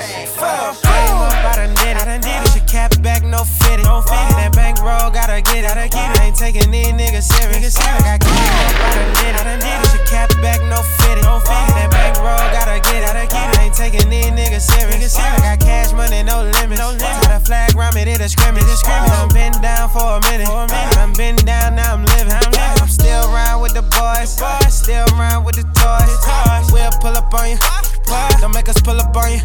Fuck. I done did it. I done did it. Your cap back, no fitted. No fitted. That bank roll, gotta get it. Gotta get it. I ain't taking these niggas serious. I got came up, I done did it. I done did it. Your cap back, no fitted. No fitted. That bank roll, gotta get it. Gotta get it. I ain't taking these niggas serious. I got cash money, no limit. No limit. Tie the flag round me, did a scrimmage. I done been down for a minute. I done been down, now I'm living. I'm still around with the boys. Still around with the toys. We'll pull up on you. Don't make us pull up on you.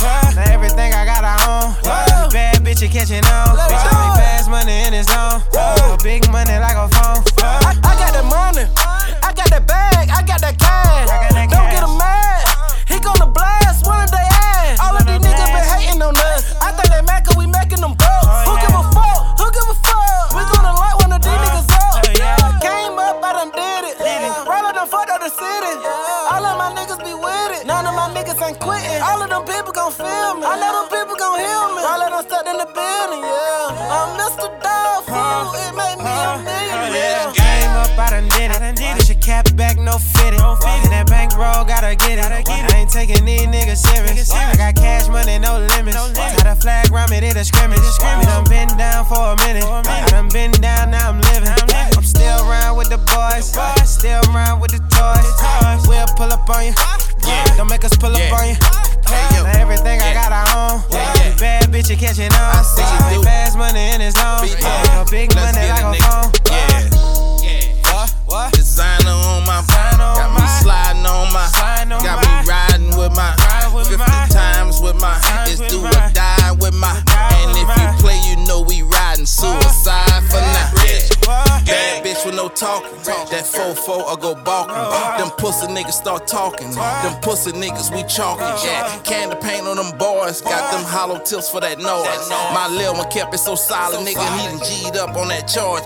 Now everything I got, I own. Bad bitch, you catching on. Bitch, I make fast money in his zone. Big money like a phone. I, I got that money. I got that bag. I got that cash. Start talking. Them pussy niggas we chalking. Yeah, candy paint on them boys. Got them hollow tips for that noise. My lil one kept it so solid, nigga. He done G'd up on that charge.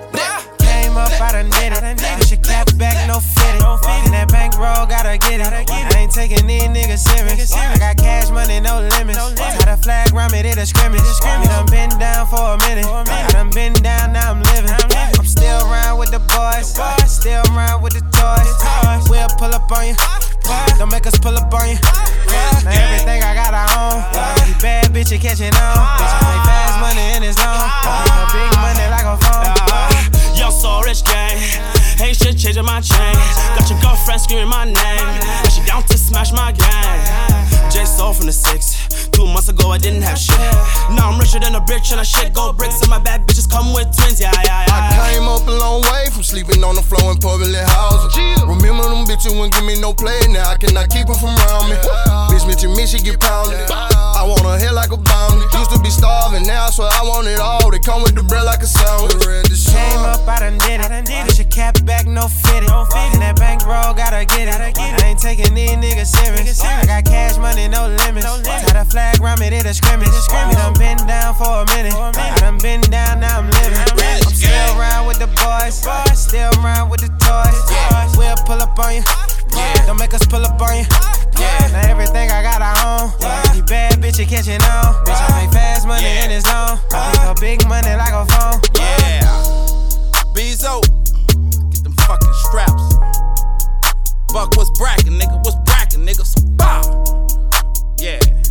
Came up, I done did it. Push your cap back, no fitted. And that bank roll, gotta get it. I ain't taking these niggas serious. I got cash money, no limits. Tie the flag round me, did a scrimmage. We done been down for a minute. I done been down, now I'm living. I'm still around with the boys. Still around with the toys. We'll pull up on you. Don't make us pull up on you. Now everything I got, I own. You bad bitch, you catching on. Bitch, I make fast money in his zone. Big money like a phone. Yo, so rich gang. Ain't shit changing my chain. Got your girlfriend screaming my name. And she down to smash my gang. J Soul from the six. Two months ago, I didn't have shit. Now I'm richer than a bitch, and I shit go bricks. And my bad bitches come with twins, yeah, yeah, yeah. I came up a long way from sleeping on the floor in public housing. Remember them bitches wouldn't give me no play, now I cannot keep her from around me. Bitch, bitch, and me, she get pounded. I want her hair like a bounty. Used to be starving, now I swear I want it all. They come with the bread like a sandwich. Came up, I done did it. Push your cap back, no fitted. And that bank roll, gotta get it. I ain't taking these niggas serious. I got cash money, no limits. Tie the flag round me, did a scrimmage. We done been down for a minute. I done been down, now I'm living. I'm still around with the boys. Still around with the toys. We'll pull up on you. Don't make us pull up on you. Yeah, Now everything I got, I own. Yeah. You bad bitch, you catching on. Bitch, I make fast money in his zone. I make a big money like a phone. Yeah. Bezo. Get them fucking straps. Buck, what's brackin', nigga? What's brackin', nigga? So bow. Yeah.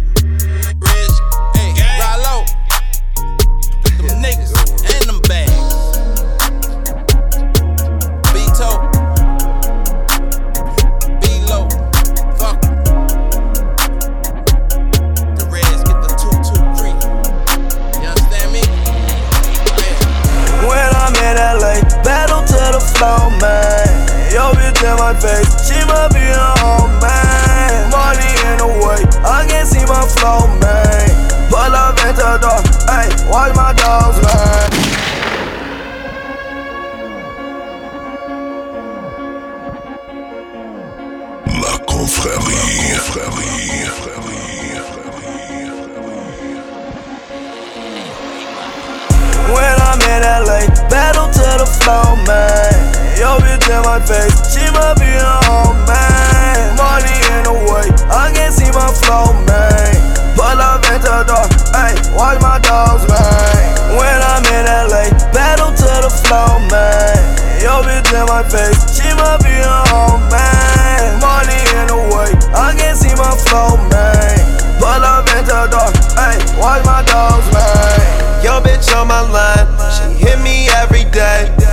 Face. She must be a man. Money in the way, I can't see my flow, man. Pull up into the door, hey, watch my dogs, man. La confrérie. confrérie. When I'm in LA, battle to the flow, man. Yo, bitch in my face, she must be a home, man. Money in the way, I can't see my flow, man. Pull up into the door, hey, watch my dogs, man. When I'm in LA, battle to the flow, man. Yo, bitch in my face, she must be a home, man. Money in the way, I can't see my flow, man. Pull up into the door, hey, watch my dogs, man. Yo, bitch on my line, she hit me every day.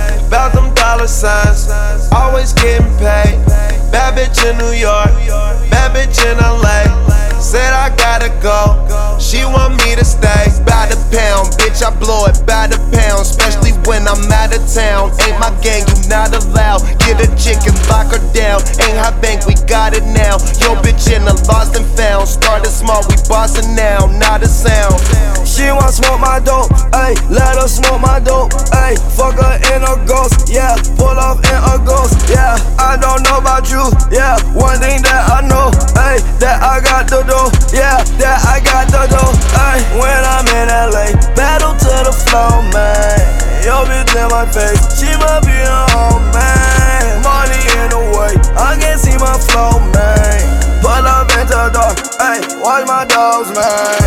Dollar signs, always getting paid. Bad bitch in New York, bad bitch in LA. Said I gotta go, she want me to stay. By the pound, bitch, I blow it by the pound. Especially when I'm out of town. Ain't my gang, you not allowed. Get a chick and lock her down. Ain't high bank, we got it now. Yo, bitch in the lost and found. Started small, we bossin' now, not a sound. She want smoke my dope, ayy, let her smoke my dope, ayy. Fuck her in a ghost, yeah, pull off in a ghost, yeah. I don't know about you, yeah. One thing that I know, ayy, that I got the dough, yeah, that I got the dough, ayy. When I'm in LA, battle to the flow, man. Yo, bitch in my face, she must be a home, man. Money in the way, I can't see my flow, man. Pull up into the door, ayy, watch my dogs, man.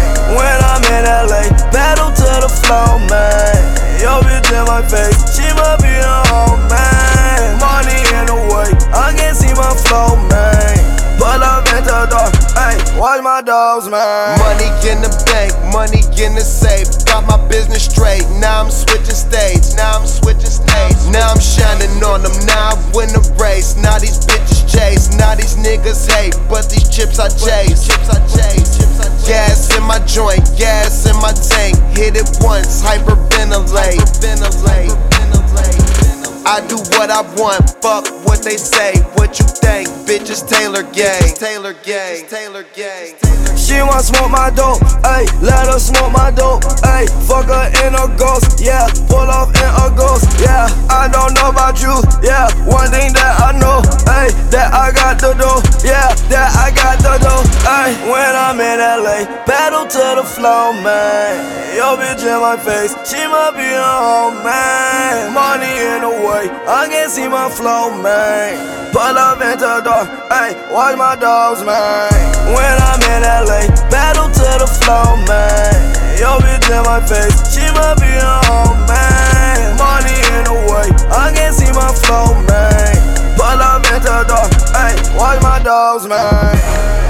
Dogs, man. Money in the bank, money in the safe. Got my business straight, now I'm switching states. now I'm switching states. Now I'm shining on them, now I win the race. Now these bitches chase, now these niggas hate, but these chips I chase. Chips I chase. Gas in my joint, gas in my tank. Hit it once, hyperventilate. Hyperventilate. I do what I want, fuck what they say. What you think? Bitches Taylor gang. Taylor gang. Taylor gang. She want smoke my dope, ayy. Let her smoke my dope, ayy. Fuck her in a ghost, yeah. Pull off in a ghost, yeah. I don't know about you, yeah. One thing that I know, ayy. That I got the dough, yeah. That I got the dough, ayy. When I'm in LA, battle to the flow, man. Yo, bitch in my face, she must be a home, man. Money in the way, I can't see my flow, man. Pull up into the door, ayy. Watch my dogs, man. When I'm in LA, battle to the flow, man. Yo, bitch in my face, she must be a home, man. Money in the way, I can't see my flow, man. Pull up into the door, ayy. Watch my dogs, man.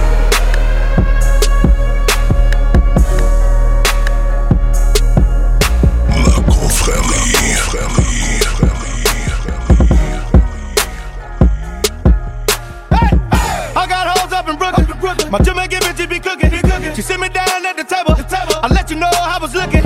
My Jamaican bitches be cooking. She sit me down at the table. the table. I let you know how I was looking.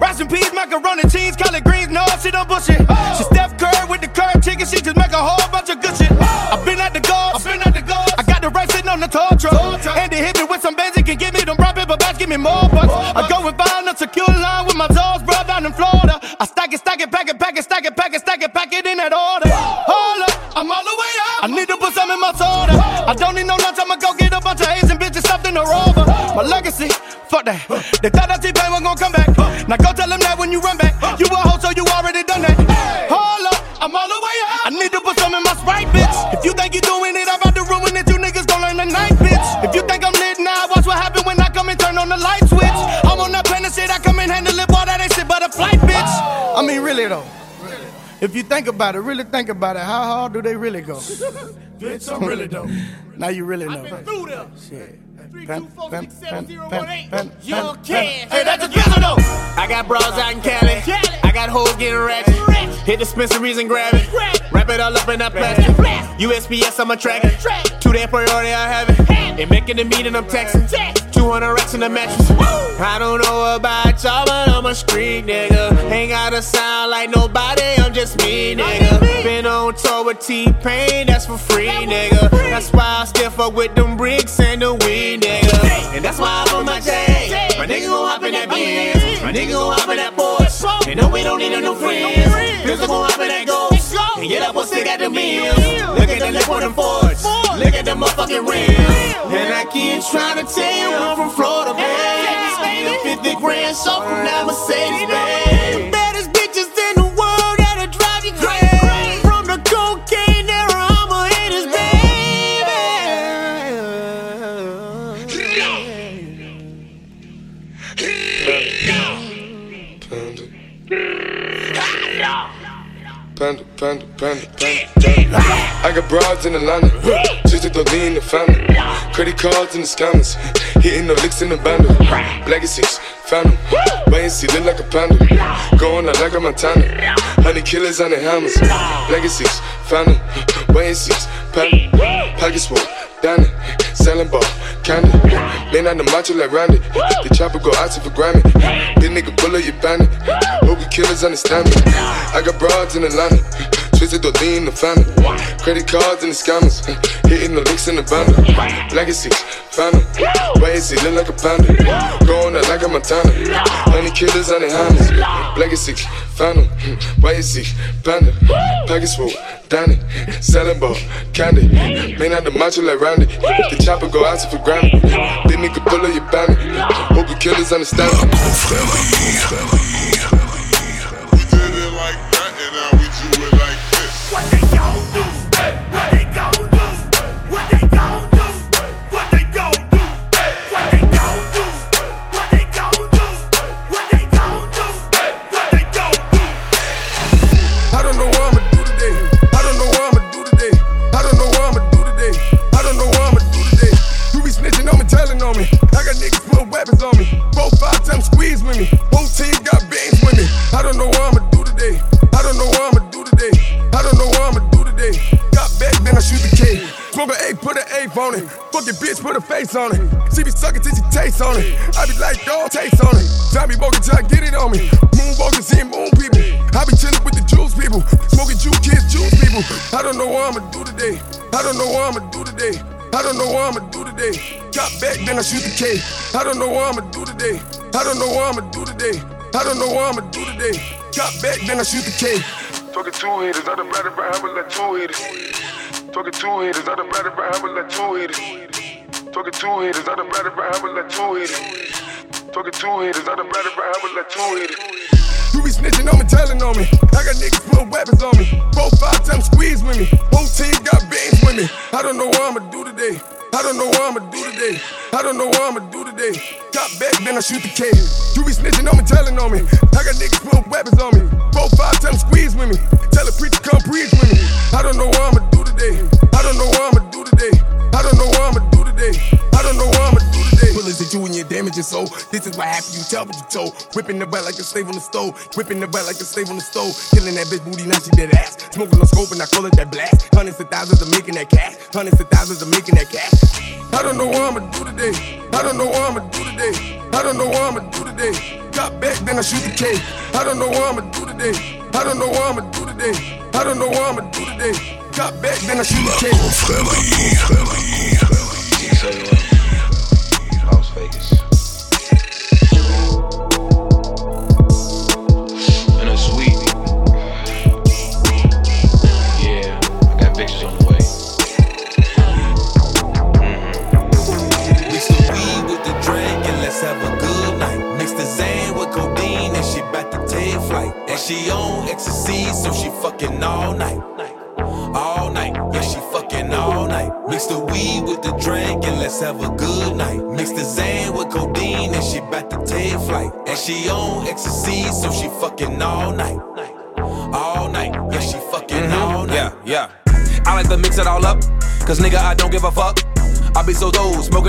Rice and peas, macaroni, cheese, collard greens. No, she don't bullshit. She Steph Curry with the curd chicken. She just make a whole bunch of good shit. I been at the guards. I got the right sitting on the tall truck. And they hit me with some basic and give me them brown paper bags. Give me more bucks. I go and find a secure line with my toes, bro, down in Florida. I stack it, stack it, pack it, pack it, stack it, pack it, stack it, pack it in that order. Hold up, I'm all the way up. I need to put some in my soda. I don't need They thought that T-Pain was gonna come back. Now go tell them that when you run back. You a hoe, so you already done that. Hold up, I'm all the way up. I need to put some in my Sprite, bitch. If you think you're doing it, I'm about to ruin it. You niggas gon' learn tonight, bitch. If you think I'm lit now, watch what happen when I come and turn on the light switch. I'm on that planet shit, I come and handle it, boy, that ain't shit but a flight, bitch. I mean, really though. If you think about it, really think about it, how hard do they really go? Bitch, I'm really dope. now you really know. Through them. Shit. Three, Pen, two, four, pen, six, seven, pen, zero, pen, one, eight. pen, Young pen, Cash. pen. Hey, that's a pistol though. I got bras out in Cali. I got hoes getting ratchet. Hit dispensaries and grab it. Wrap it all up in that plastic. USPS, I'm a track it. To that priority, I have it. And making the meeting, I'm texting. 200 racks in the mattress. I don't know about y'all, but I'm a street nigga. Ain't gotta sound like nobody, I'm just me, nigga. Been on tour with T-Pain, that's for free, nigga. That's why I still fuck with them bricks and the weed, nigga. And that's why I'm on my J. My nigga gon' hop in that Benz. My nigga gon' hop in that Porsche. And no, we don't need no new friends. Pistol gon' hop in that Ghost. And get up or stick at the meals. Look at the lip on them Fords. Look at the motherfucking rims. And I 50 grand so from that Mercedes, babe. Baddest bitches in the world that'll drive you crazy. From the cocaine era, I'm a haters, Panda, panda, panda, panda, panda. I got broads in Atlanta, just to throw in the family. Credit cards in the scammers, hitting the licks in the bundle. Legacies, them. Wait see, look like a panda. Going out like a Montana. Honey killers on the hammers. Legacies, them. Wait see, panda. Pockets full, it. Selling ball, candy. Man on the macho like Randy. The chopper go out for Grammy. This nigga bullet, you bandit. Hope you killers understand me. I got broads in Atlanta. Twisted the in the family. Credit cards and the scammers. Hitting the licks in the bundle. Legacy, them. Wait and see, look like a panda. Going out like a Montana. Honey killers on the hammers. Legacy, them. Wait and see, panda. Pockets full, Danny. Selling ball, candy. Man on the macho like Randy. The chopper go out for granted. This nigga bullet, you bandit. Hope you killers understand I don't know what I'ma do today. Got back, then I shoot the K. Smoke an put an eight on it. Fucking bitch, put a face on it. She be sucking till she taste on it. I be like, dog, taste on it. Walking till I get it on me. Moonwalking, seeing moon people. I be chilling with the juice people. Smoking juice kids, juice people. I don't know what I'ma do today. I don't know what I'ma do today. I don't know what I'ma do today. Got back, then I shoot the K. I don't know what I'ma do today. I don't know what I'ma do today. I don't know what I'ma do today. Got back, then I shoot the K. Talking two hitters, I done by having like two hitters. Talking two hitters, I done batted by having like two hitters. Talking two hitters, I done batted by having like two hitters. Talking two hitters, I done batted by having like two hitters. You be snitching on me, telling on me. I got niggas putting weapons on me. Four, five times squeeze with me. Whole team got beans with me. I don't know what I'ma do today. I don't know what I'ma do today. I don't know what I'ma do today. Got back, then I shoot the K. You be snitching on me, telling on me. I got niggas putting weapons on me. Four, five times squeeze with me. Tell a preacher come preach with me. I don't know what I'ma do today. I don't know what I'ma do today. I don't know what I'ma do today. I don't know what I'ma do today. Bullets at you and your damage your soul. This is what happened, you tell what you told. Whipping the butt like a slave on the stove. Whipping the butt like a slave on the stove. Killing that bitch booty, now she dead ass. Smoking the scope and I call it that blast. Hundreds of thousands of making that cash. Hundreds of thousands of making that cash. I don't know what I'ma do today. I don't know what I'ma do today. I don't know what I'ma do today. Got back, then I shoot the K. I don't know what I'ma do today. I don't know what I'ma do today. I don't know what I'ma do today. Got back, then I shoot the K.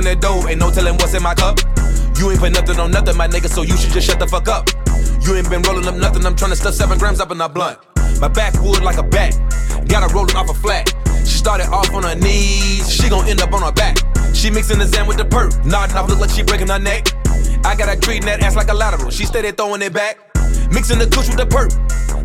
ain't no telling what's in my cup. You ain't put nothing on nothing, my nigga, so you should just shut the fuck up. You ain't been rolling up nothing, I'm tryna stuff seven grams up in a blunt. My back backwood like a bat, got her rolling off a flat. She started off on her knees, she gon' end up on her back. She mixing the Zan with the perk. Nodding off, look like she breaking her neck. I got her treating that ass like a lateral. She steady throwing it back. Mixing the kush with the perk.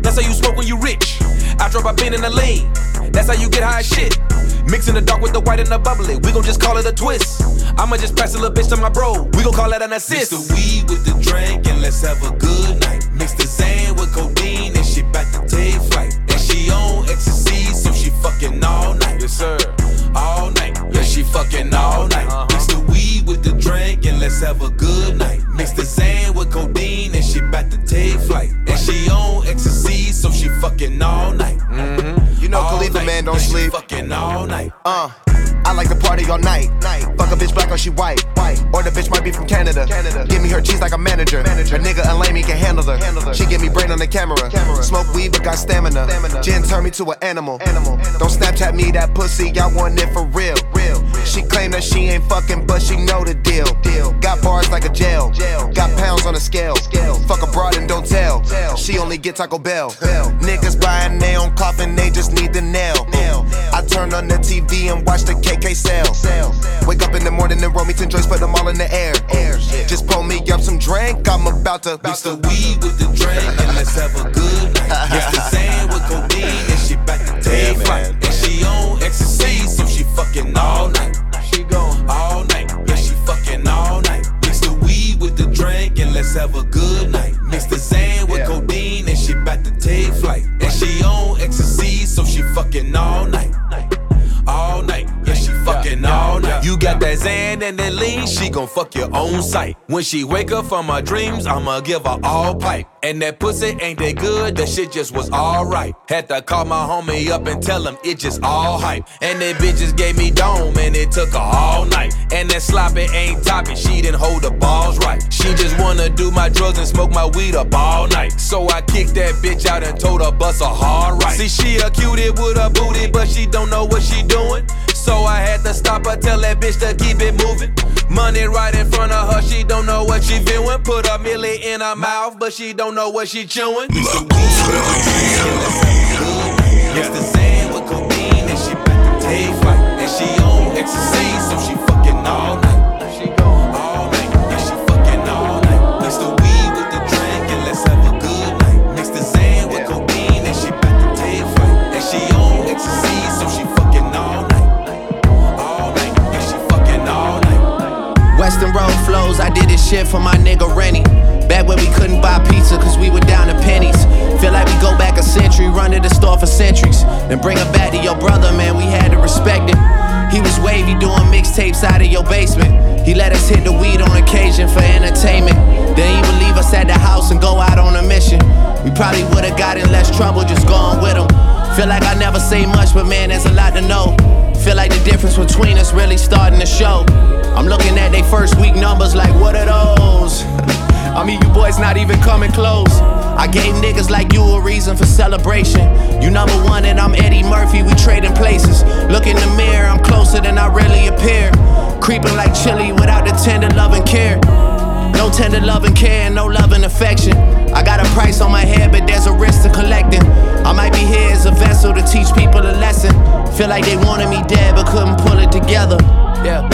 That's how you smoke when you rich. I drop a bean in the lean. That's how you get high shit. Mixing the dark with the white and the bubbly. We gon' just call it a twist. I'ma just pass a little bitch to my bro. We gon' call that an assist. Mix the weed with the drink and let's have a good night. Mix the Zan with codeine and she back to take flight. And she on ecstasy, so she fucking all night. Yes, sir. All night. Yeah, she fucking all night. Uh-huh. Mix the weed with the drink and let's have a good night. Mix the Zan with codeine and she back to take flight. Don't sleep. Fucking all night. Uh, I like to party all night. Fuck a bitch black or she white. Or the bitch might be from Canada. Give me her cheese like a manager. A nigga and lame, he can handle her. She give me brain on the camera. Smoke weed but got stamina. Gin turn me to an animal. Don't Snapchat me that pussy, I want it for real. She claim that she ain't fucking, but she know the deal. Got bars like a jail. Got pounds on a scale. Fuck a broad and don't tell. She only get Taco Bell. Niggas buying their own coffin, they just need the nail. I turn on the TV and watch the KK sell. Wake up in the morning and roll me 10 joints, put them all in the air. Just pull me up some drink, I'm about to. Mix the weed with the drink and let's have a good night. Mix the Zan with codeine and she back to take Yeah, flight. And she on ecstasy, so she fucking all night. She going all night. Yeah, she fucking all night. Mix the weed with the drink and let's have a good night. Mix the Zan with codeine and she back to take flight. And she fucking all night. All night. Yeah, she fucking all night. You got that Zan and that lean, she gon' fuck your own sight. When she wake up from her dreams, I'ma give her all pipe. And that pussy ain't that good, that shit just was alright. Had to call my homie up and tell him it just all hype. And that bitch just gave me dome and it took her all night. And that sloppy ain't topping, she didn't hold the balls right. She just wanna do my drugs and smoke my weed up all night. So I kicked that bitch out and told her bust a hard right. See, she a cutie with a booty, but she don't know what she doing. So I had to stop her, tell that bitch to keep it moving. Money right in front of her, she don't know what she viewing. Put a milli in her mouth, but she don't know what she chewing. Mix the say much, but man, there's a lot to know. Feel like the difference between us really starting to show. I'm looking at they first week numbers like, what are those? I mean, you boys not even coming close. I gave niggas like you a reason for celebration. You number one and I'm Eddie Murphy, we trading places. Look in the mirror, I'm closer than I really appear. Creeping like chili without the tender love and care. No tender love and care, no love and affection. I got a price on my head, but there's a risk to collecting. I might be here as a vessel to teach people a lesson. Feel like they wanted me dead, but couldn't pull it together. Yeah.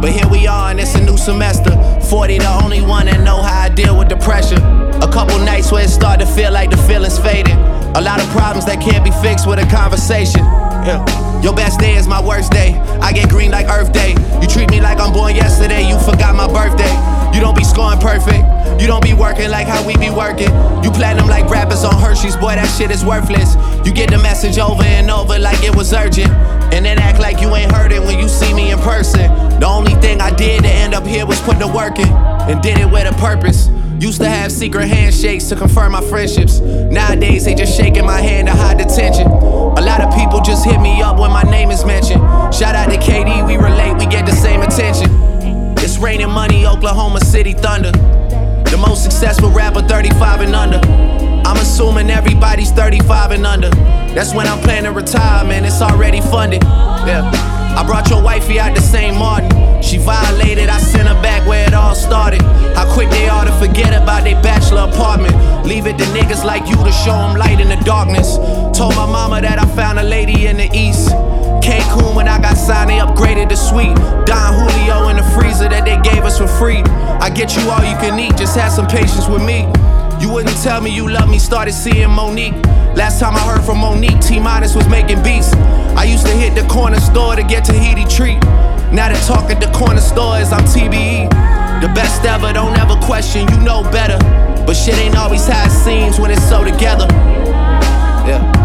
But here we are, and it's a new semester. 40, the only one that know how I deal with the pressure. A couple nights where it start to feel like the feeling's fading. A lot of problems that can't be fixed with a conversation. Yeah. Your best day is my worst day. I get green like Earth Day. You treat me like I'm born yesterday. You forgot my birthday. You don't be scoring perfect. You don't be working like how we be working. You platinum like rappers on Hershey's. Boy, that shit is worthless. You get the message over and over like it was urgent. And then act like you ain't heard it when you see me in person. The only thing I did to end up here was put the work in. And did it with a purpose. Used to have secret handshakes to confirm my friendships. Nowadays, they just shaking my hand to hide the tension. A lot of people just hit me up when my name is mentioned. Shout out to KD, we relate, we get the same attention. It's raining money, Oklahoma City Thunder. The most successful rapper, 35 and under. I'm assuming everybody's 35 and under. That's when I'm planning to retire, man. It's already funded. Yeah. I brought your wifey out the St. Martin. She violated, I sent her back where it all started. How quick they are to forget about their bachelor apartment. Leave it to niggas like you to show them light in the darkness. Told my mama that I found a lady in the east. Cancun when I got signed, they upgraded the suite. Don Julio in the freezer that they gave us for free. I get you all you can eat, just have some patience with me. You wouldn't tell me you love me, started seeing Monique. Last time I heard from Monique, T Minus was making beats. I used to hit the corner store to get Tahiti treat. Now they talk at the corner store stores, I'm TBE. The best ever, don't ever question, you know better. But shit ain't always how it seems when it's so together. Yeah.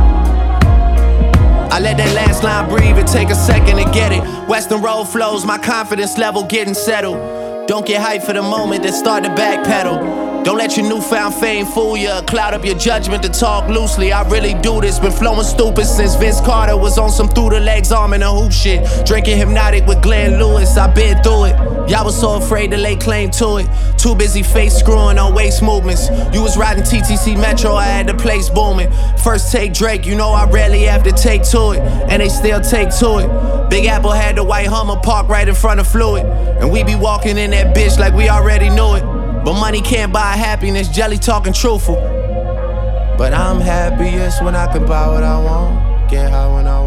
I let that last line breathe and take a second to get it. Western road flows, my confidence level getting settled. Don't get hyped for the moment, then start to backpedal. Don't let your newfound fame fool you, cloud up your judgment to talk loosely. I really do this, been flowing stupid since Vince Carter was on some through the legs arm and a hoop shit. Drinking hypnotic with Glenn Lewis, I been through it. Y'all was so afraid to lay claim to it. Too busy face screwing on waist movements. You was riding TTC Metro, I had the place booming. First take Drake, you know I rarely have to take to it, and they still take to it. Big Apple had the white Hummer parked right in front of Fluid, and we be walking in that bitch like we already knew it. But money can't buy happiness, jelly talking truthful. But I'm happiest when I can buy what I want, get high when I want.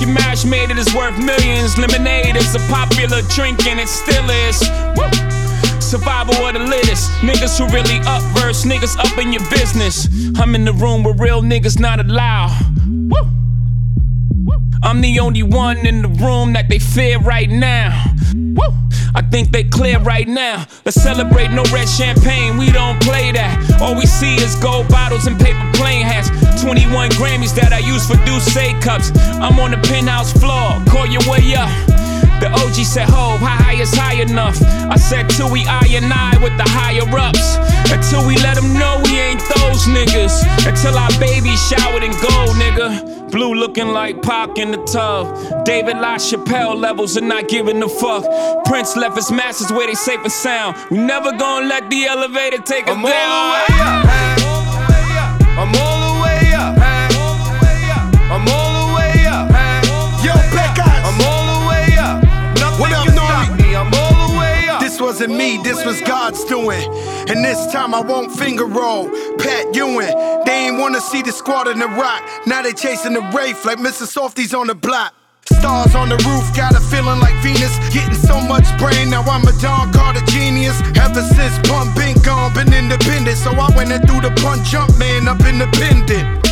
You mash made it is worth millions. Lemonade is a popular drink and it still is. Woo. Survival of the littest. Niggas who really up verse, niggas up in your business. I'm in the room where real niggas not allowed. Woo. I'm the only one in the room that they fear right now. Woo. I think they clear right now. Let's celebrate no red champagne, we don't play that. All we see is gold bottles and paper plane hats. 21 Grammys that I use for Douce cups. I'm on the penthouse floor, call your way up. The OG said, Ho, how high is high enough? I said, till we I and I with the higher ups. Until we let them know we ain't those niggas. Until our baby showered in gold, nigga. Blue looking like Pac in the tub. David LaChapelle levels and not giving a fuck. Prince left his masters where they safe and sound. We never gonna let the elevator take us I'm all the way up. I'm all wasn't me, this was God's doing. And this time I won't finger roll. Pat Ewing, they ain't wanna see the squad in the rock. Now they chasing the Wraith like Mr. Softies on the block. Stars on the roof, got a feeling like Venus. Getting so much brain, now I'm a Don Carter genius. Ever since Pump been gone, been independent. So I went and threw the punch jump man up independent.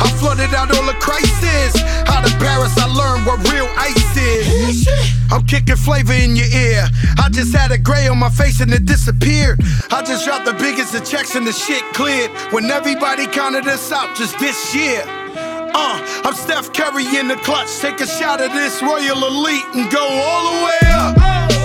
I flooded out all the crisis. Out of Paris, I learned what real ice is. I'm kicking flavor in your ear. I just had a gray on my face and it disappeared. I just dropped the biggest of checks and the shit cleared. When everybody counted us out just this year. Uh, I'm Steph Curry in the clutch. Take a shot of this Royal Elite and go all the way up.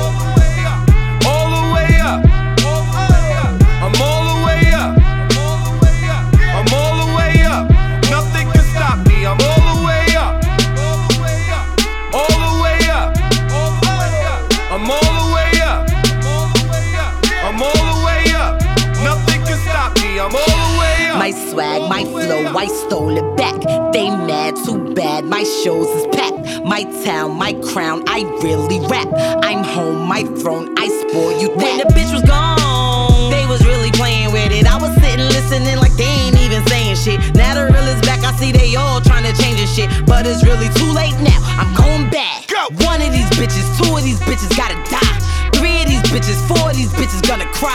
I stole it back. They mad, too bad. My shows is packed. My town, my crown, I really rap. I'm home, my throne, I spoil you that. When the bitch was gone, they was really playing with it. I was sitting listening like they ain't even saying shit. Now the real is back, I see they all trying to change this shit. But it's really too late now. I'm going back. Go. One of these bitches, two of these bitches gotta die. Three of these bitches bitches, four of these bitches gonna cry.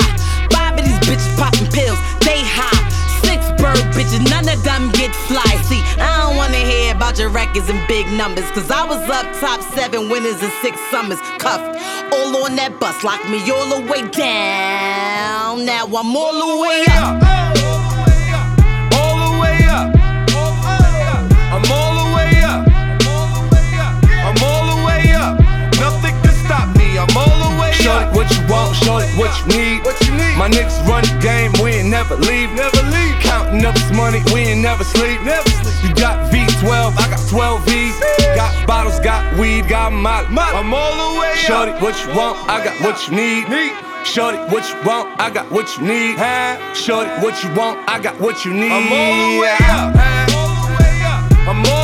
Five of these bitches popping pills, they high. Bird bitches, none of them get fly. See, I don't wanna hear about your records and big numbers. Cause I was up top seven winners in six summers. Cuffed all on that bus, locked me all the way down. Now I'm all the way up. Show it what you want, show it what you need. What you need? My niggas run the game, we ain't never leave. Never leave. Counting up this money, we ain't never sleep. Never sleep. You got V12, I got 12 V's. Got bottles, got weed, got molly. I'm all the way Shorty, what you want, I got what you need. Shorty, what you want, I got what you need. Shorty, what you want, I got what you need. I'm all the way up. I'm all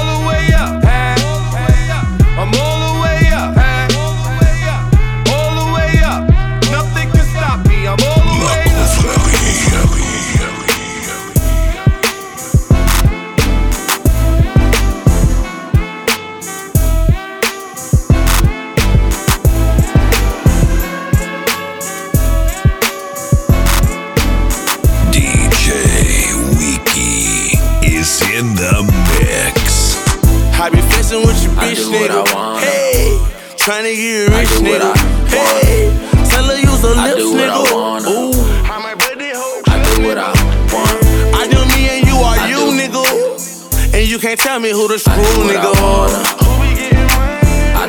in the mix. I be flexing with your bitch, do what nigga. I wanna. Hey, tryna get rich, nigga. Hey, tell her use her I lips, do what I nigga. wanna. Ooh, how my hoe. I do what I want. I do me and you are I you, do. nigga. And you can't tell me who the screw, what I nigga.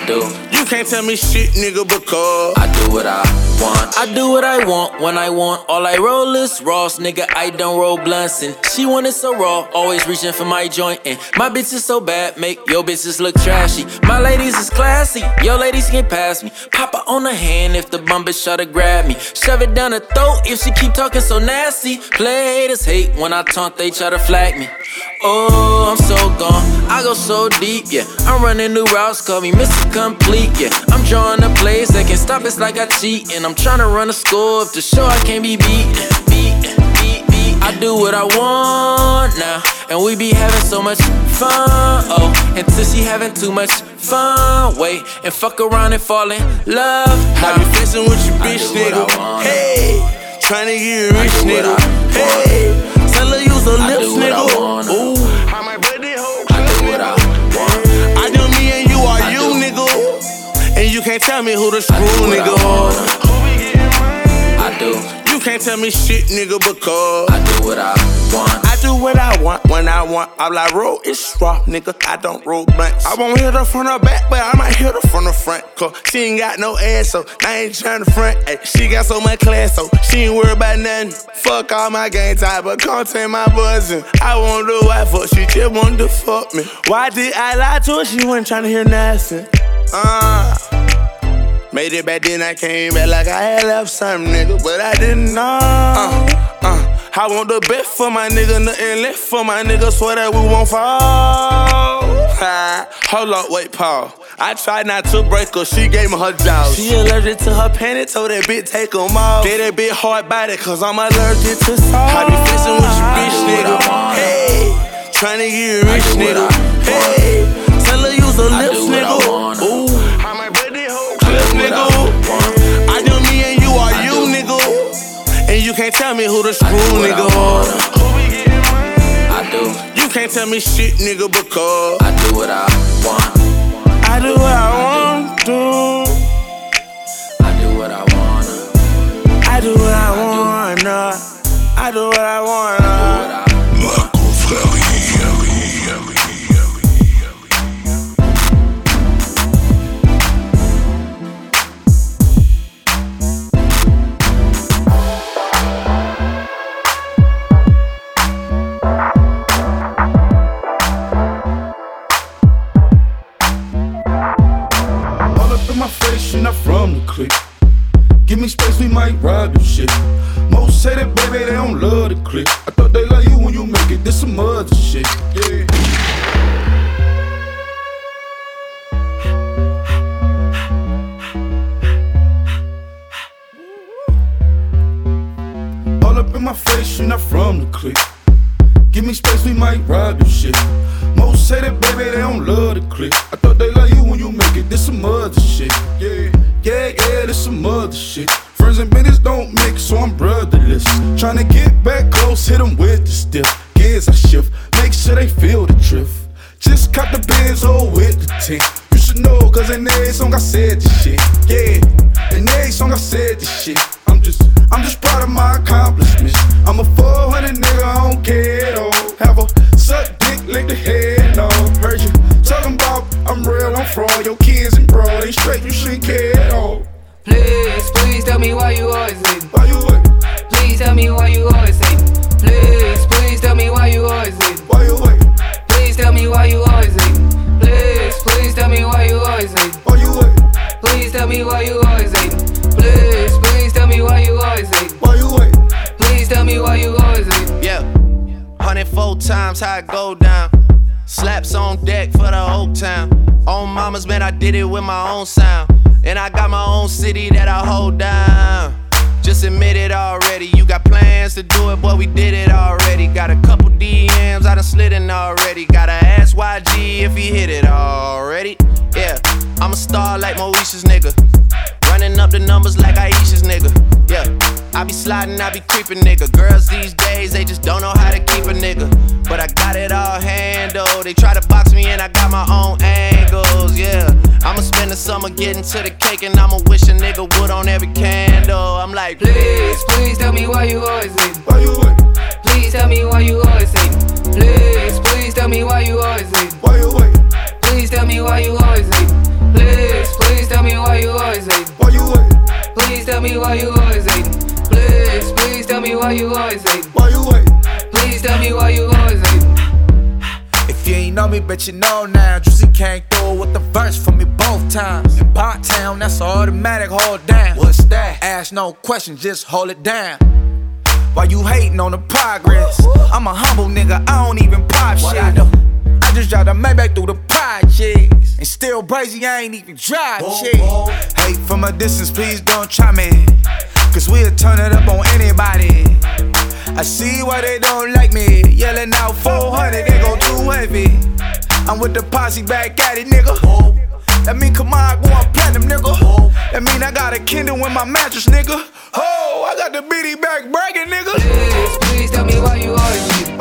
I do. You can't tell me shit, nigga, because I do what I want. I do what I want when I want. All I roll is Ross, nigga. I don't roll blunts and she want it so raw. Always reaching for my joint and my bitch is so bad, make your bitches look trashy. My ladies is classy, your ladies can't pass me. Pop her on the hand if the bum bitch try to grab me. Shove it down her throat if she keep talking so nasty. Play haters hate when I taunt, they try to flag me. Oh, I'm so gone. I go so deep, yeah. I'm running new routes, call me Mr. Complete, yeah. I'm drawing the plays that can stop, it's like I cheat. And I'm trying to run a score up to show I can't be beat. beat, beat, beat. I do what I want now. And we be having so much fun, oh. Until she having too much fun, wait. And fuck around and fall in love. Now. I be flexing with your bitch, do what I nigga. Hey, tryna get rich, nigga. Hey, tell her use her I lips, do what I nigga. wanna. Ooh, how hoe. I do what I want. I do me and you are I you, do. nigga. And you can't tell me who the screw, what I nigga. wanna. Who we getting money? I do. Can't tell me shit, nigga, because I do what I want. I do what I want when I want. I'm like, roll it's raw, nigga. I don't roll blunts. I won't hit her from the back, but I might hit her from the front. Cause she ain't got no ass, so I ain't tryna front. Ay, she got so much class, so she ain't worried about nothing. Fuck all my game time, but can't take my buzzing. I want the wife, but she just want to fuck me. Why did I lie to her? She wasn't tryna hear nothing. Uh. Made it back then, I came back like I had left something, nigga, but I didn't know. Uh, uh, I want the best for my nigga, nothing left for my nigga, swear that we won't fall. Ha, Hold up, wait, Paul. I tried not to break her, she gave me her jaws. She allergic to her panties, told that bitch take 'em off. Get that bitch hard body, cause I'm allergic to salt. I be flexing with your bitch, nigga. Hey, tryna get rich, nigga. Hey, tell her use her lips, do what I nigga. Ooh, nigga. I do me and you are you, nigga. And you can't tell me who the screw, nigga. wanna. Who we getting money? I do. You can't tell me shit, nigga, because I do what I want. I do what I want to. I do what I wanna. I do what I wanna. I do what I wanna. The clique. Give me space, we might ride this shit. Most say that baby, they don't love the clique. I thought they love you when you make it, this some other shit. Yeah. All up in my face, you're not from the clique. Give me space, we might ride this shit. Most say that baby, they don't love the clique. I thought they always leave? Why you wait? Please tell me why you always leave. Please, please tell me why you always leave. Why you wait? Please tell me why you always leave. Please, please tell me why you always leave. Why you wait? Please tell me why you always leave. If you ain't know me, bet you know now. Juicy came through with the verse for me both times. In Pot Town, that's automatic, hold down. What's that? Ask no questions, just hold it down. Why you hating on the progress? I'm a humble nigga, I don't even pop what shit. I do? Just drive the Maybach through the projects. And still brazy, I ain't even drive shit. Hate from a distance, please don't try me. Cause we'll turn it up on anybody. I see why they don't like me. Yelling out 400, they go too heavy. I'm with the posse back at it, nigga. That mean come on, go on platinum, nigga. That mean I got a Kindle in my mattress, nigga. Oh, I got the biddy back bragging, nigga. Please, please tell me why you always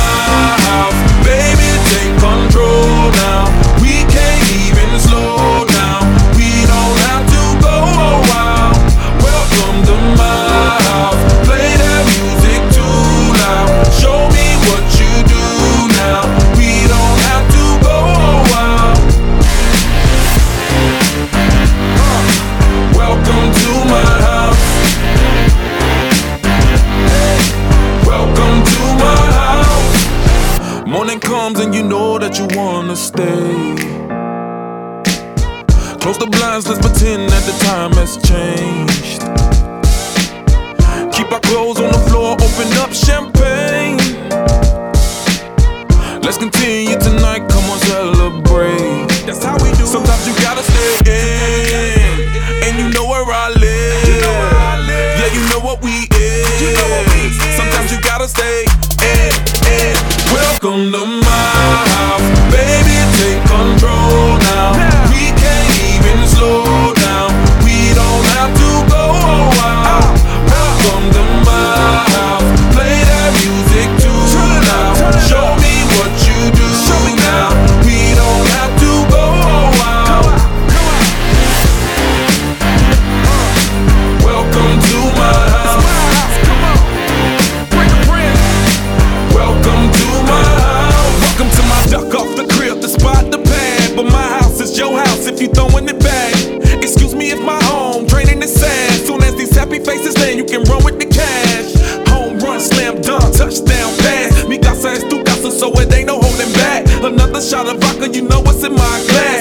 Shot of vodka, you know what's in my glass.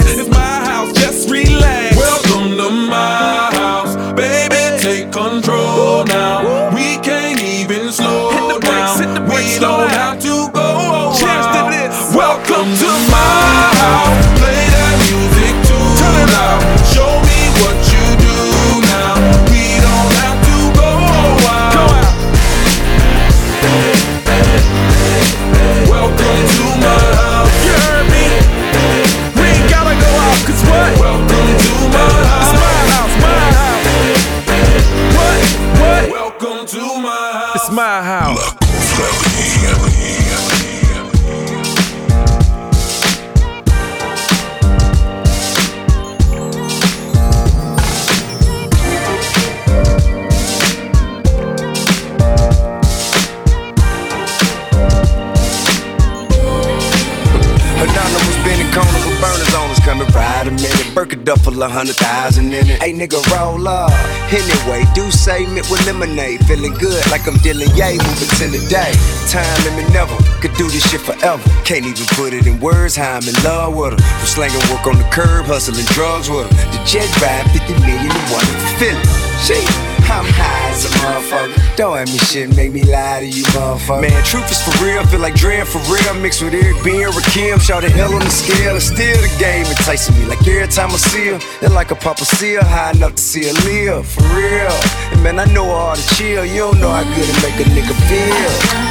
A hundred thousand in it. Hey nigga, roll up. Anyway, do say mint with lemonade. Feeling good like I'm dealing yay, moving to the day. Time limit never, could do this shit forever. Can't even put it in words how I'm in love with her. From slanging work on the curb, hustling drugs with her. The jet ride 50 million and one feel it. Shit. I'm high as a motherfucker. Don't have me shit, make me lie to you, motherfucker. Man, truth is for real, feel like Dre for real. Mixed with Eric B and Rakim, shout the hell on the scale. It's still the game enticing me. Like every time I see her, it's like a papa seal, high enough to see her live. For real. And man, I know all the chill. You don't know how good it make a nigga feel.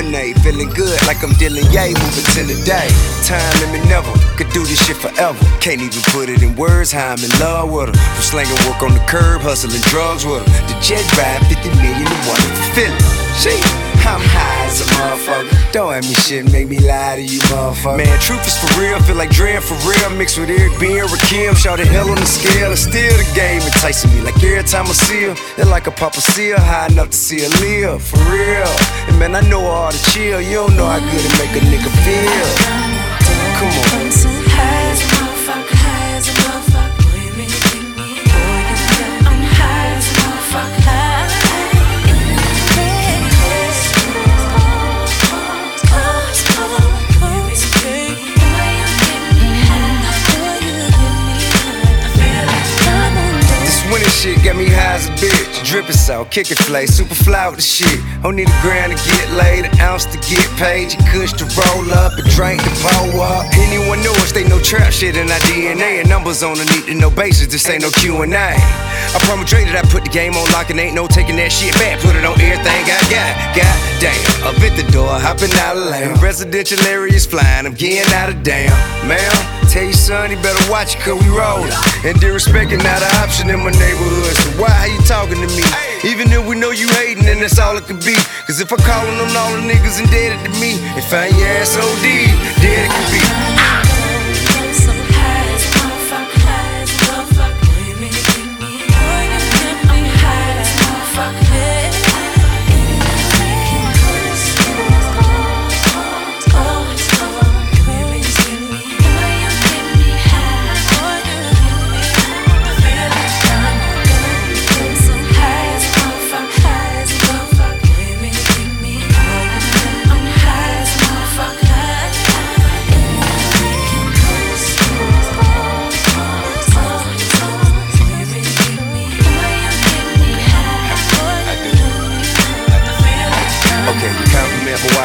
Lemonade. Feeling good like I'm dealing yay, moving to the day. Time limit never, could do this shit forever. Can't even put it in words how I'm in love with her. From slanging work on the curb, hustling drugs with her. The jet ride 50 million and one feel it. Shit. I'm high as a motherfucker. Don't have me shit, make me lie to you, motherfucker. Man, truth is for real, feel like Dre for real. Mixed with Eric B and Rakim, shout hell on the scale. It's still the game enticing me. Like every time I see her, it's like a papa seal, high enough to see her live. For real. Man, I know all the chill. You don't know how good it make a nigga feel. Come on. Shit got me high as a bitch. Drippin' salt, kickin' flay, super fly with the shit. Don't need a grand to get laid, an ounce to get paid. You kush to roll up, a drink to pour up. Anyone know us, they know trap shit in our DNA. And numbers on the need to know basis, this ain't no Q&A. I that I put the game on lock and ain't no taking that shit back. Put it on everything I got. God damn, up at the door, hopping out of lane. Residential areas flying, I'm getting out of damn. Ma'am, tell your son he better watch it cause we rollin'. And disrespecting not an option in my neighborhood. So why are you talking to me? Even if we know you hating, then that's all it could be. Cause if I callin' on all the niggas indebted to me, and find your ass OD, dead it could be.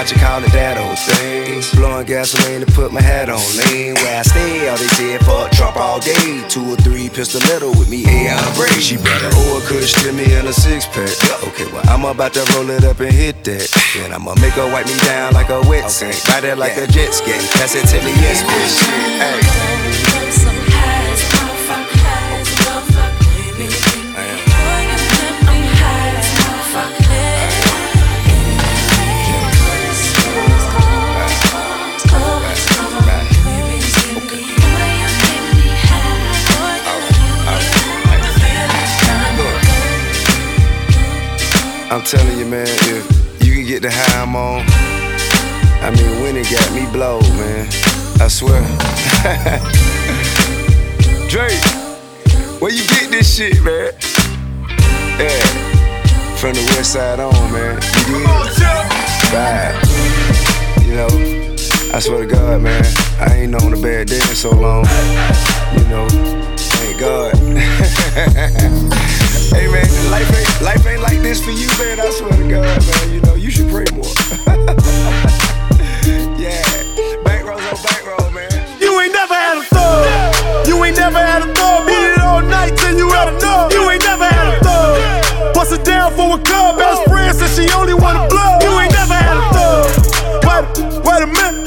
For watching, call it that old thing. Blowing gasoline to put my hat on. Lean where I stay, all they said fuck Trump all day. Two or three pistoletto with me, I'm brave. She better or kush to me in a six pack. Okay, well, I'm about to roll it up and hit that. Then I'ma make her wipe me down like a wet sink. Ride it like a jet ski. Pass it to me, yes, bitch. Hey. Telling you, man, if you can get the high I'm on, I mean, when it got me blowed, man. I swear. Drake, where you get this shit, man? Yeah, from the west side on, man. You did? Bye. You know, I swear to God, man, I ain't known a bad day in so long. You know, thank God. Hey man, life ain't life ain't like this for you, man. I swear to God, man. You know you should pray more. yeah, back on bankroll, man. You ain't never had a thug. You ain't never had a thug. Beat it all night till you had enough. You ain't never had a thug. Bust it down for a cub. Best friend said she only wanna blow. You ain't never had a thug. Wait, wait a minute.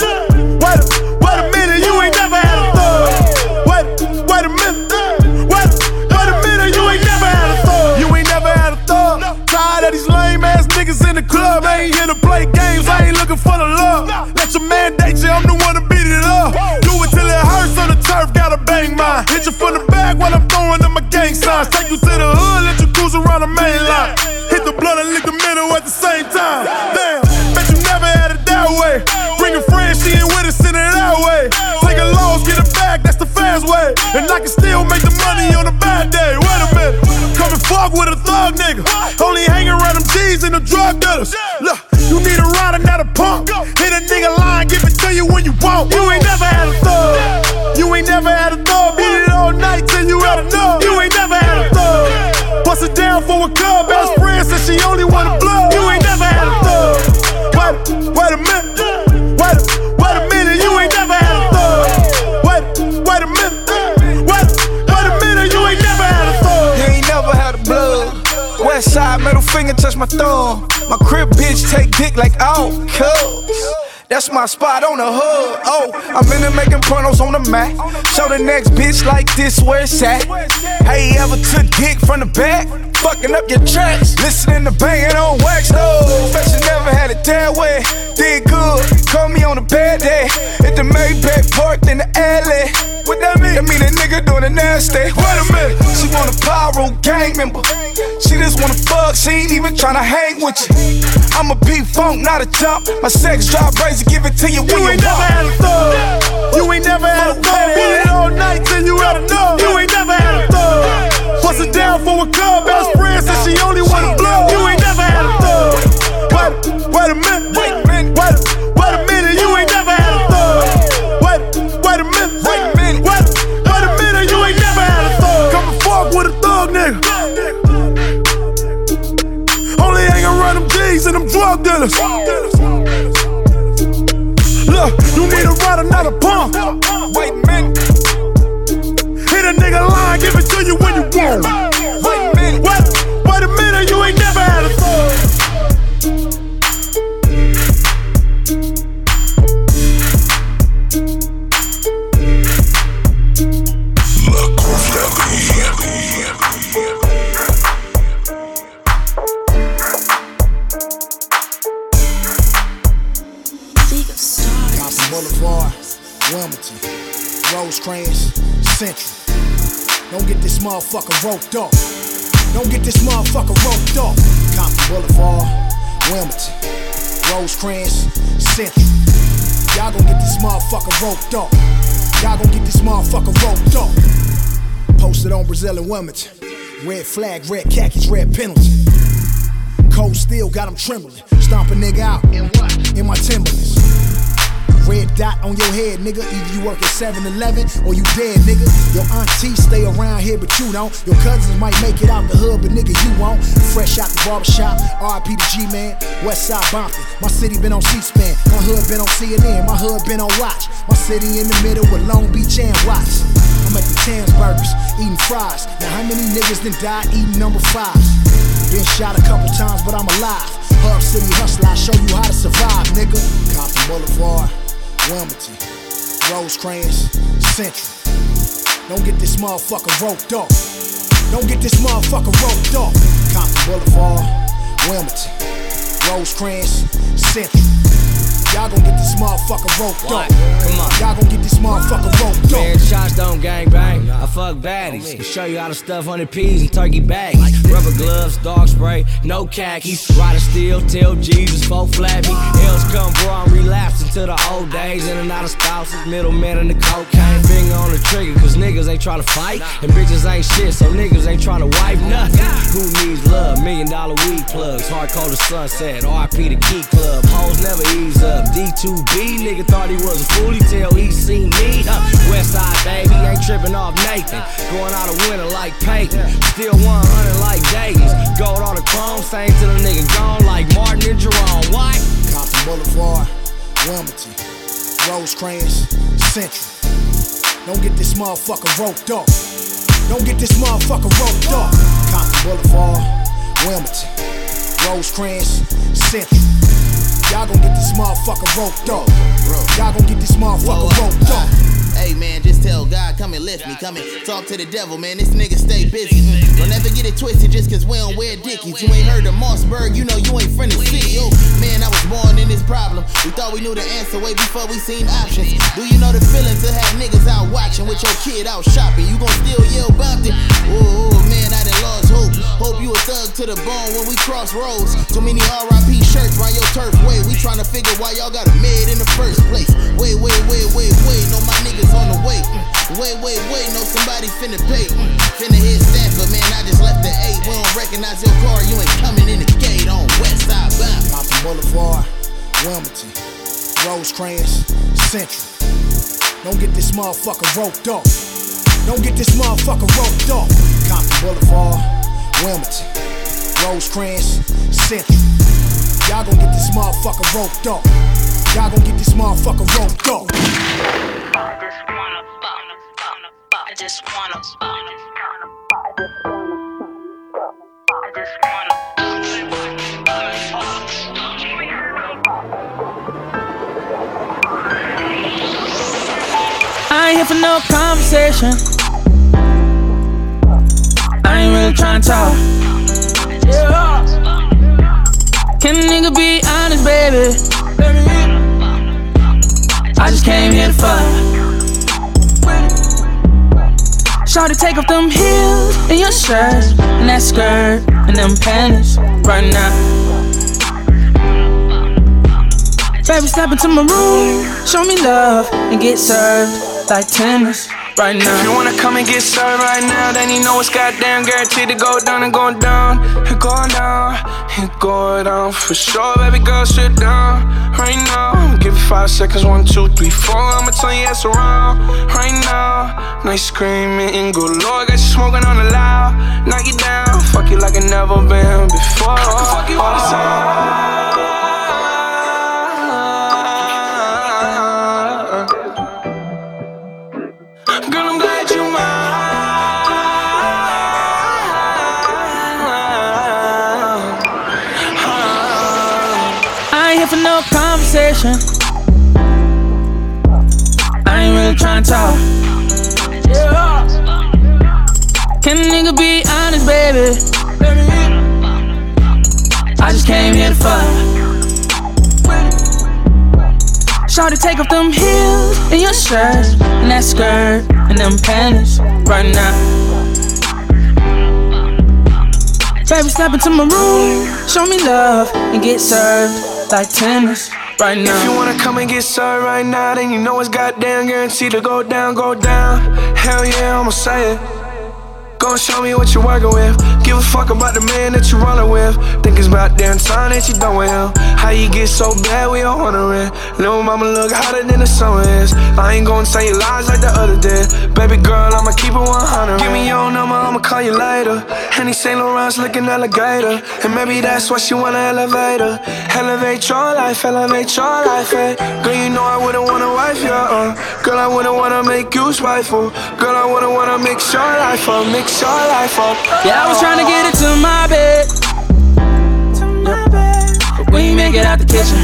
Wait a minute. Club. I ain't here to play games. I ain't looking for the love. Let your man date you. I'm the one to beat it up. Do it till it hurts on the turf. Gotta bang mine. Hit you from the back while I'm throwing up my gang signs. Take you to the hood. Let you cruise around the main line. Hit the blunt and lick the middle at the same time. Damn, bet you never had it that way. Bring a friend, she ain't with it, send it that way. Take a loss, get it back, that's the fast way. And I can still make the money on a bad day. Fuck with a thug nigga. Only hang around them G's and the drug dealers. Look, you need a rider, not a punk. Hit a nigga line, give it to you when you want. You ain't never had a thug. You ain't never had a thug. Beat it all night till you had enough. You ain't never had a thug. Bust it down for a cub. Best friend said she only wanna side, middle finger, touch my thumb. My crib bitch take dick like oh, cuz. That's my spot on the hood. Oh, I'm in there making pornos on the mat. Show the next bitch like this where it's at. Hey, ever took dick from the back? Fucking up your tracks. Listening to banging on wax though. Fashion never had it that way. Did good. Call me on a bad day. At the Maybach parked in the alley. What that mean? That mean a nigga doing a nasty. Wait a minute. She want a pyro gang member. She just wanna fuck. She ain't even tryna hang with you. I'm a P funk, not a jump. My sex drive crazy. Give it to you when You you ain't never had a thug. You ain't never had a thug. Beat it all night till you had enough. You ain't never had a thug. Bust it down for a cub. Best friend said she only wanna blow. Drug dealers. Look, you need a rider, not a pump. Wait a minute. Hit a nigga line, give it to you when you want. Central. Don't get this motherfucker roped up. Don't get this motherfucker roped up. Compton Boulevard, Wilmington, Rosecrans, Central. Y'all gon' get this motherfucker roped up. Y'all gon' get this motherfucker roped up. Posted on Brazil and Wilmington. Red flag, red khakis, red penalty. Cold steel got 'em trembling. Stomp a nigga out. In what? In my Timberlands. Red dot on your head, nigga. Either you work at 7 Eleven or you dead, nigga. Your auntie stay around here, but you don't. Your cousins might make it out the hood, but nigga, you won't. Fresh out the barbershop, RIP to G Man. West Side Bompton. My city been on C SPAN. My hood been on CNN. My hood been on Watch. My city in the middle with Long Beach and Watts. I'm at the Tams Burgers, eating fries. Now, how many niggas done died eating number five? Been shot a couple times, but I'm alive. Hub City hustler, I show you how to survive, nigga. Compton Boulevard, Wilmington, Rosecrans, Central. Don't get this motherfucker roped up. Don't get this motherfucker roped up. Compton Boulevard, Wilmington, Rosecrans, Central. Y'all gon' get this motherfucker roped up. Come on. Y'all gon' get this motherfucker roped up. Man, shots don't gang bang. I fuck baddies. Can show you how to stuff 100 peas in turkey bags. Rubber gloves, dog spray, no khakis. Rider steel, tell Jesus, folk flappy. Hills come, bro, I'm relapsing to the old days. In and out of spouses, middleman in the cocaine. Finger on the trigger, cause niggas ain't tryna fight. And bitches ain't shit, so niggas ain't tryna wipe nothing. Who needs love? Million dollar weed plugs. Hardcore to sunset, RP the key club. Hoes never ease up. D2B, nigga thought he was a fool, he tell he seen me. Uh, West side, baby, ain't tripping off Nathan. Going out a winner like Peyton. Still 100 like Dayton's. Gold on the chrome, same to the nigga gone like Martin and Jerome. What? Compton Boulevard, Wilmington, Rosecrans, Central. Don't get this motherfucker roped up. Don't get this motherfucker roped up. Compton Boulevard, Wilmington, Rosecrans, Central. Y'all gon' get this motherfucker roped up. Y'all gon' get this motherfucker roped up. Hey man, just tell God, come and lift me. Come and talk to the devil, man. This nigga stay busy. Don't ever get it twisted just cause we don't wear dickies. You ain't heard of Mossberg, you know you ain't friend of city. Oh man, I was born in this problem. We thought we knew the answer way before we seen options. Do you know the feeling to have niggas out watching with your kid out shopping? You gon' still yell about it? Oh, man, I done lost hope. Hope you a thug to the bone when we cross roads. Too many RIP shirts round your turf way. We tryna figure why y'all got a mid in the first place. Wait, wait, wait, wait, wait. Know my niggas on the way. Wait, wait, wait. Know somebody finna pay. Finna hit Stanford, man. I just left the eight. We don't recognize your car. You ain't coming in the gate on West Side Bound. Compton Boulevard, Wilmington, Rosecrans, Central. Don't get this motherfucker roped up. Don't get this motherfucker roped up. Compton Boulevard, Wilmington, Rosecrans, Central. Y'all gon' get this motherfucker roped up. Y'all gon' get this motherfucker roped up. I just wanna. I ain't here for no conversation. I ain't really tryna talk. Yeah. Can a nigga be honest, baby? I just came here to fuck. Shawty, take off them heels and your shirt and that skirt and them panties right now. Baby, step into my room, show me love and get served like tennis right now. If you wanna come and get served right now, then you know it's goddamn guaranteed to go down and go down. It going down, it going down for sure. Baby girl, sit down right now. Give it five seconds, one, two, three, four. I'ma turn your ass around right now. Nice screaming and go low. Got you smoking on the loud, knock you down. Fuck you like I never been before. I can fuck you all the time. Conversation. I ain't really tryna talk. Yeah. Can a nigga be honest, baby? I just came here to fuck. Shawty, take off them heels and your shirt and that skirt and them panties right now. Baby, step into my room, show me love and get served like tennis right now. If you wanna come and get served right now, then you know it's goddamn guaranteed to go down, go down. Hell yeah, I'ma say it. Gon' show me what you're working with. Give a fuck about the man that you're running with. Think it's about damn time that you done with him. How you get so bad, we all wondering. Little mama look hotter than the sun is. I ain't gon' tell you lies like the other day. Baby girl, I'ma keep it 100. Give me your number, I'ma call you later. Henny St. Laurent's looking alligator. And maybe that's why she want an elevator. Elevate your life, elevate your life, eh. Girl, you know I wouldn't wanna wife you, uh. Girl, I wouldn't wanna make you spiteful. Girl, I wouldn't wanna mix your life up, mix your life up. Yeah, I was trying to get it to my bed. But we make it out the kitchen.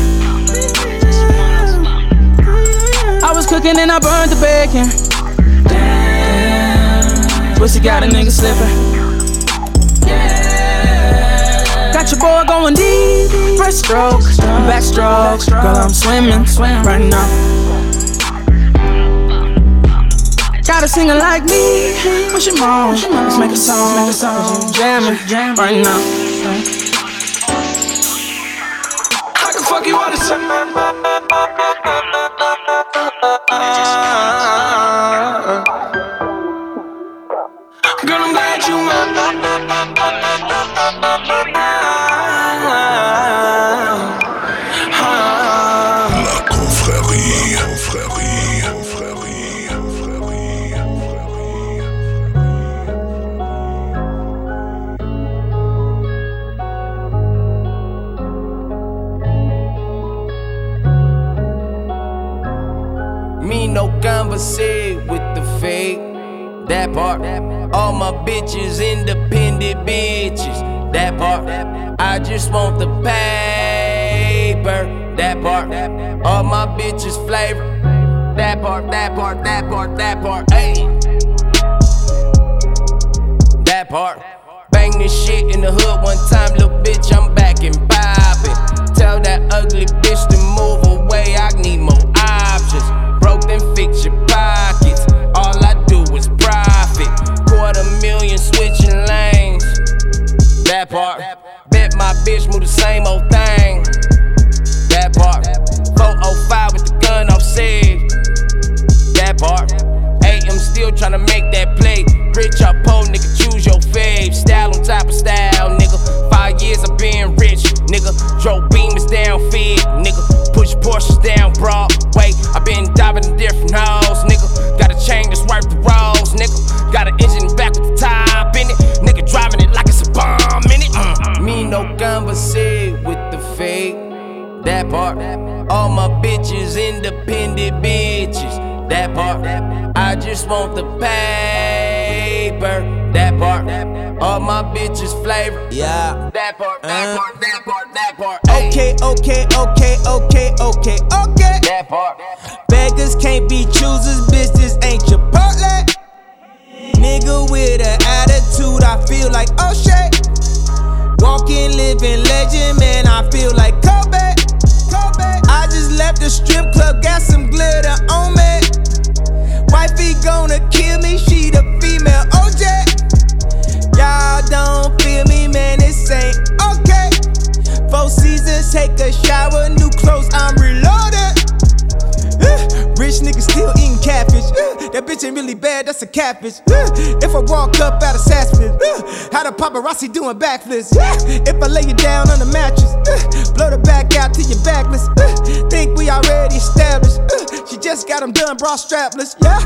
I was cooking and I burned the bacon. Damn, pussy got a nigga slipping. Yeah. Got your boy going deep, breaststroke, backstroke. Girl, I'm swimming, swim right now. Got a singer like me, push him on. Let's make a song, make a song, jamming, jam right now. I can fuck you all the time. That part. All my bitches independent bitches. That part. I just want the paper. That part. All my bitches flavor. That part, that part, that part, that part. Hey. That part. Bang this shit in the hood one time, little bitch. I'm back and poppin'. Tell that ugly bitch to move away. I need more options. Broke then fix your pockets. All I do is profit. Quarter million switching lanes. That part. Bet my bitch move the same old thing. That part. 405 with the gun off safe. That part. AM still tryna make that play. Rich or poor, nigga, choose your fave. Style on top of style, nigga. Five years of being rich, nigga. Drove beamers down fed, nigga. Push Porsches down Broadway. I been diving in different holes, nigga. Got a chain that's worth the rolls, nigga. Got an engine back with the top in it. Nigga driving it like it's a bomb in it. Uh. Me no conversate with the fake. That part. All my bitches independent bitches. That part. I just want the paper. That part. All my bitches flavor. Yeah. That part. That part. That part. That part. Okay, okay, okay, okay, okay, okay. That part. Beggars can't be choosers, bitch. This ain't Chipotle. Nigga with an attitude, I feel like oh shit. Walking, living legend, man. I feel like Kobe. Kobe. I just left the strip club, got some glitter on me. Wifey gonna kill me, she the female OJ. Y'all don't feel me, man. This ain't okay. Four seasons, take a shower, new clothes, I'm reloaded. Rich nigga still eating catfish. That bitch ain't really bad, that's a catfish. If I walk up out of Saspin, how the paparazzi doing backflips? If I lay you down on the mattress, blow the back out to your backless. Think we already established. She just got them done, bra strapless. Yeah.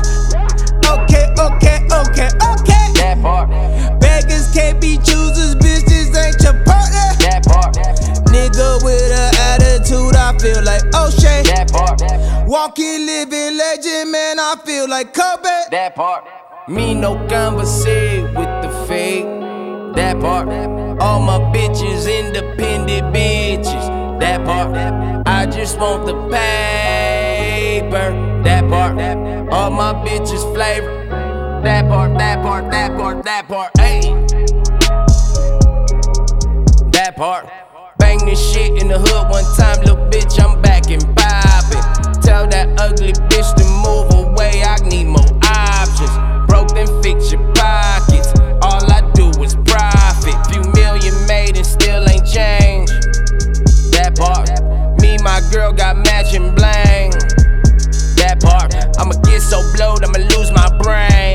Okay, okay, okay, okay. That part. Beggars can't be choosers, bitch. This ain't Chipotle. That part. Nigga with an attitude, I feel like O'Shea. That part. Walking, living legend, man, I feel like Kobe. That part. Me no conversate with the fake. That part. All my bitches independent bitches. That part. I just want the paper. That part. All my bitches flavor. That part. That part. That part. That part. Hey. That part. Bang this shit in the hood one time, little bitch. I'm back and poppin'. Tell that ugly bitch to move away. I need more options. Broke then fix your pockets. All I do is profit. Few million made and still ain't changed. That part. Me, my girl got matching bling. That part. I'ma get so blowed, I'ma lose my brain.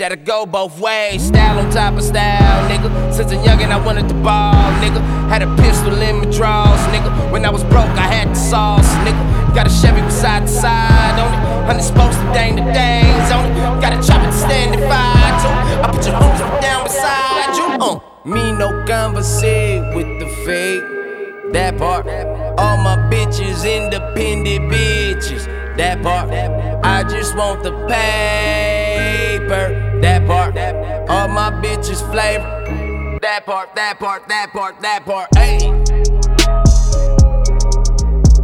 That'll go both ways. Style on top of style, nigga. Since a youngin', I wanted the ball, nigga. Had a pistol in my drawers, nigga. When I was broke, I had the sauce, nigga. Got a Chevy with side to side on it. Honey supposed to dang the days on it. Got a chopper to stand and fight too. I put your homies down beside you. Uh. Me no conversate with the fake. That part. All my bitches independent bitches. That part. I just want the paper. That part. All my bitches flavor. That part, that part, that part, that part. Hey.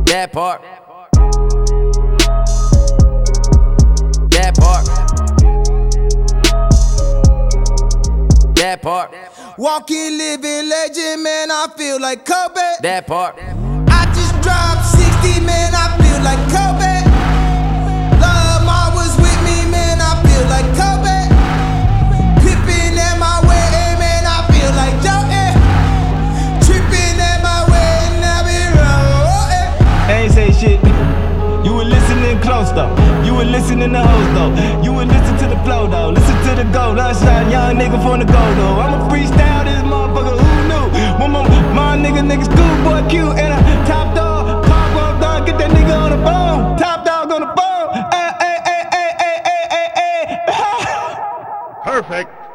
That part. That part. That part. Walking, living legend, man, I feel like Kobe. That part. I just dropped 60, man, I feel like Kobe. I ain't say shit. You were listening close though. You were listening to hoes though. You would listen to the flow though. Listen to the go. Lunchtime, young nigga from the go though. I'ma freestyle this motherfucker. Who knew? When my, my nigga, nigga, schoolboy Q and a top dog. One dog, get that nigga on the phone. Top dog on the ay, ay, ay, ay. Perfect.